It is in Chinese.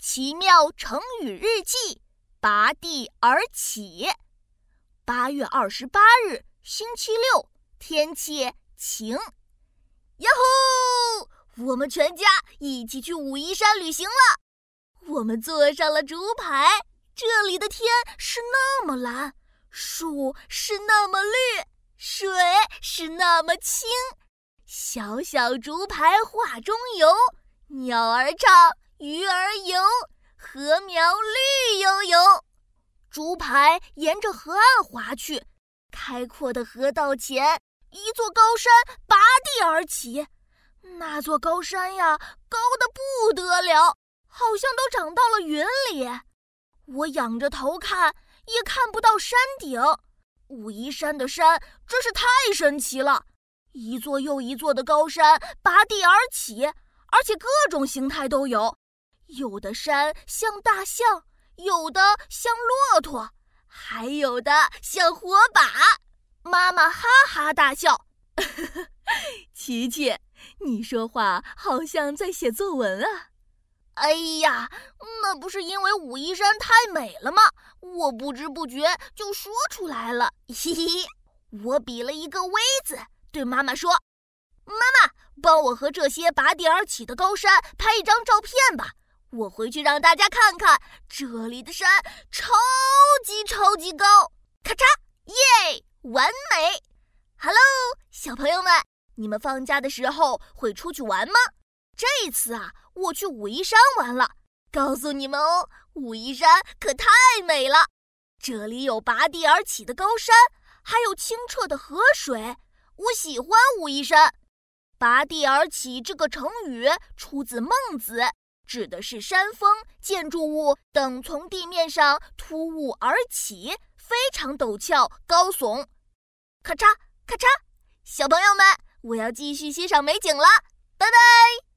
奇妙成语日记：拔地而起。八月二十八日，星期六，天气晴。呀呼！我们全家一起去武夷山旅行了。我们坐上了竹排，这里的天是那么蓝，树是那么绿，水是那么清。小小竹排画中游，鸟儿唱。鱼儿游，禾苗绿油油，竹排沿着河岸划去。开阔的河道前，一座高山拔地而起。那座高山呀，高的不得了，好像都长到了云里。我仰着头看，也看不到山顶。武夷山的山真是太神奇了，一座又一座的高山拔地而起，而且各种形态都有。有的山像大象，有的像骆驼，还有的像火把。妈妈哈哈大笑：“ 琪琪，你说话好像在写作文啊！”哎呀，那不是因为武夷山太美了吗？我不知不觉就说出来了。嘿嘿，我比了一个 V 字，对妈妈说：“妈妈，帮我和这些拔地而起的高山拍一张照片吧。”我回去让大家看看，这里的山超级超级高！咔嚓，耶，完美！Hello，小朋友们，你们放假的时候会出去玩吗？这次啊，我去武夷山玩了。告诉你们哦，武夷山可太美了，这里有拔地而起的高山，还有清澈的河水。我喜欢武夷山。拔地而起这个成语出自《孟子》。指的是山峰、建筑物等从地面上突兀而起，非常陡峭高耸。咔嚓咔嚓，小朋友们，我要继续欣赏美景了，拜拜。